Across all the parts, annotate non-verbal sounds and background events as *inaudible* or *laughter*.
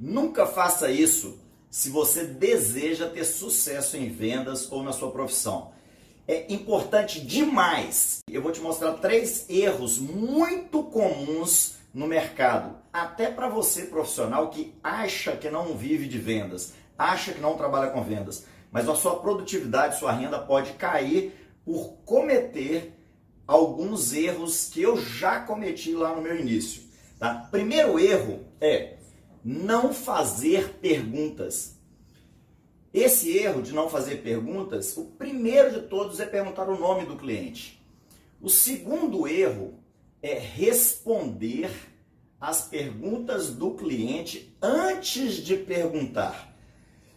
Nunca faça isso se você deseja ter sucesso em vendas ou na sua profissão. É importante demais. Eu vou te mostrar três erros muito comuns no mercado, até para você profissional que acha que não vive de vendas, acha que não trabalha com vendas, mas a sua produtividade, sua renda pode cair por cometer alguns erros que eu já cometi lá no meu início. Tá? Primeiro erro é não fazer perguntas. Esse erro de não fazer perguntas, o primeiro de todos é perguntar o nome do cliente. O segundo erro é responder as perguntas do cliente antes de perguntar.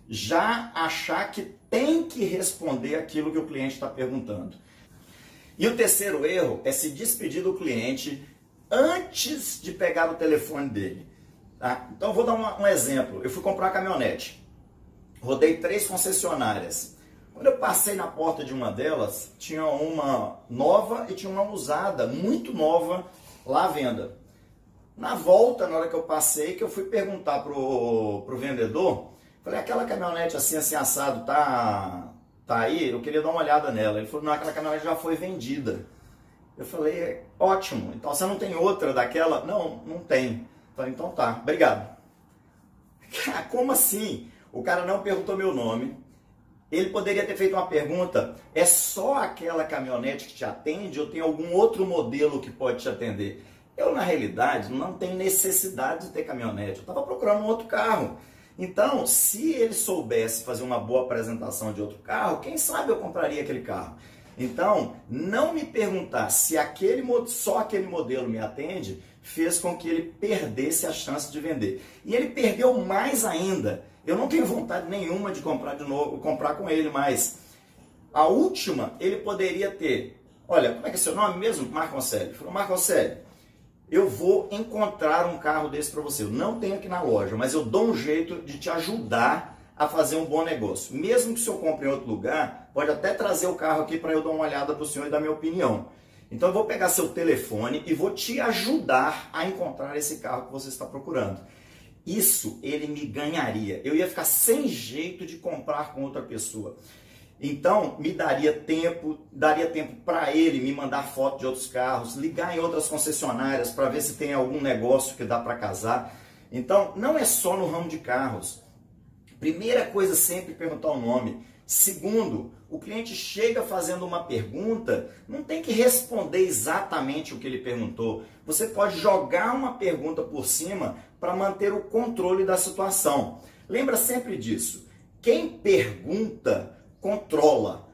Já achar que tem que responder aquilo que o cliente está perguntando. E o terceiro erro é se despedir do cliente antes de pegar o telefone dele. Tá? Então vou dar uma, um exemplo. Eu fui comprar uma caminhonete. Rodei três concessionárias. Quando eu passei na porta de uma delas, tinha uma nova e tinha uma usada, muito nova, lá à venda. Na volta, na hora que eu passei, que eu fui perguntar pro, pro vendedor, falei, aquela caminhonete assim, assim, assado, tá, tá aí? Eu queria dar uma olhada nela. Ele falou, não, aquela caminhonete já foi vendida. Eu falei, ótimo, então você não tem outra daquela? Não, não tem. Falei, então tá, obrigado. *laughs* Como assim? O cara não perguntou meu nome. Ele poderia ter feito uma pergunta: é só aquela caminhonete que te atende ou tem algum outro modelo que pode te atender? Eu, na realidade, não tenho necessidade de ter caminhonete. Eu estava procurando um outro carro. Então, se ele soubesse fazer uma boa apresentação de outro carro, quem sabe eu compraria aquele carro. Então, não me perguntar se aquele, só aquele modelo me atende fez com que ele perdesse a chance de vender. E ele perdeu mais ainda. Eu não tenho vontade nenhuma de comprar de novo, comprar com ele, mas a última ele poderia ter. Olha, como é que é seu nome mesmo? Marco Aurélio. Ele falou, Marco Aurélio, eu vou encontrar um carro desse para você. Eu não tenho aqui na loja, mas eu dou um jeito de te ajudar a fazer um bom negócio. Mesmo que o senhor compre em outro lugar, pode até trazer o carro aqui para eu dar uma olhada para o senhor e dar minha opinião. Então eu vou pegar seu telefone e vou te ajudar a encontrar esse carro que você está procurando. Isso ele me ganharia. Eu ia ficar sem jeito de comprar com outra pessoa. Então, me daria tempo, daria tempo para ele me mandar foto de outros carros, ligar em outras concessionárias para ver se tem algum negócio que dá para casar. Então, não é só no ramo de carros. Primeira coisa sempre perguntar o nome. Segundo, o cliente chega fazendo uma pergunta, não tem que responder exatamente o que ele perguntou. Você pode jogar uma pergunta por cima para manter o controle da situação. Lembra sempre disso. Quem pergunta, controla.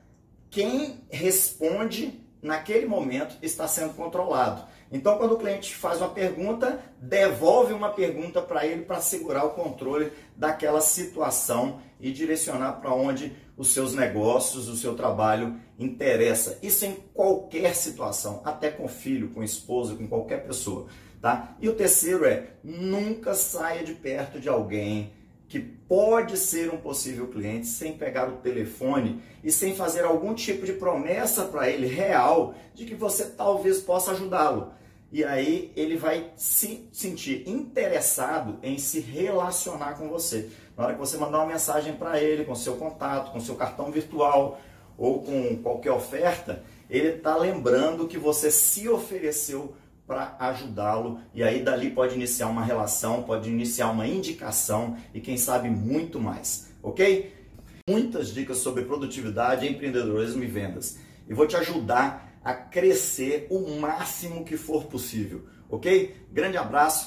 Quem responde, naquele momento, está sendo controlado. Então, quando o cliente faz uma pergunta, devolve uma pergunta para ele para segurar o controle daquela situação e direcionar para onde os seus negócios, o seu trabalho interessa. Isso em qualquer situação, até com filho, com esposa, com qualquer pessoa. Tá? E o terceiro é nunca saia de perto de alguém que pode ser um possível cliente sem pegar o telefone e sem fazer algum tipo de promessa para ele real de que você talvez possa ajudá-lo. E aí ele vai se sentir interessado em se relacionar com você. Na hora que você mandar uma mensagem para ele com seu contato, com seu cartão virtual ou com qualquer oferta, ele está lembrando que você se ofereceu para ajudá-lo e aí dali pode iniciar uma relação, pode iniciar uma indicação e quem sabe muito mais, ok? Muitas dicas sobre produtividade, empreendedorismo e vendas. E vou te ajudar a crescer o máximo que for possível, ok? Grande abraço